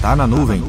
Tá na nuvem.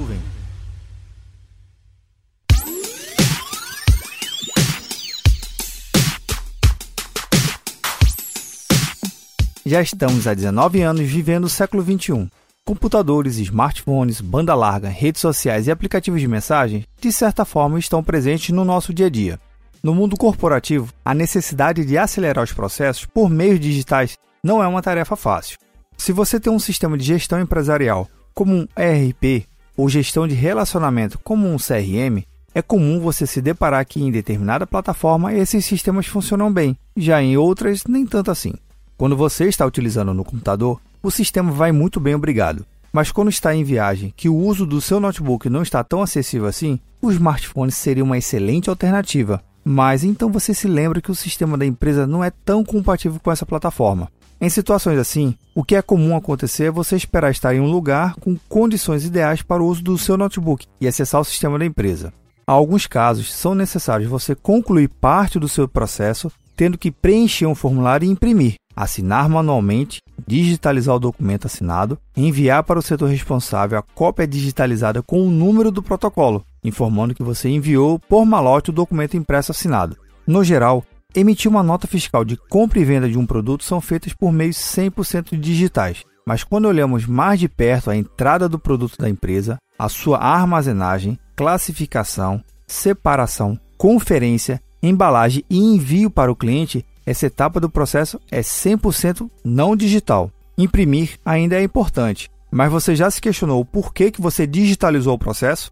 Já estamos há 19 anos vivendo o século 21. Computadores, smartphones, banda larga, redes sociais e aplicativos de mensagem, de certa forma, estão presentes no nosso dia a dia. No mundo corporativo, a necessidade de acelerar os processos por meios digitais não é uma tarefa fácil. Se você tem um sistema de gestão empresarial, como um ERP, ou gestão de relacionamento, como um CRM, é comum você se deparar que em determinada plataforma esses sistemas funcionam bem, já em outras nem tanto assim. Quando você está utilizando no computador, o sistema vai muito bem, obrigado. Mas quando está em viagem, que o uso do seu notebook não está tão acessível assim, o smartphone seria uma excelente alternativa. Mas então você se lembra que o sistema da empresa não é tão compatível com essa plataforma. Em situações assim, o que é comum acontecer é você esperar estar em um lugar com condições ideais para o uso do seu notebook e acessar o sistema da empresa. Há alguns casos, são necessários você concluir parte do seu processo, tendo que preencher um formulário e imprimir assinar manualmente, digitalizar o documento assinado, enviar para o setor responsável a cópia digitalizada com o número do protocolo, informando que você enviou por malote o documento impresso assinado. No geral, emitir uma nota fiscal de compra e venda de um produto são feitas por meios 100% digitais. Mas quando olhamos mais de perto a entrada do produto da empresa, a sua armazenagem, classificação, separação, conferência, embalagem e envio para o cliente, essa etapa do processo é 100% não digital. Imprimir ainda é importante, mas você já se questionou por que, que você digitalizou o processo?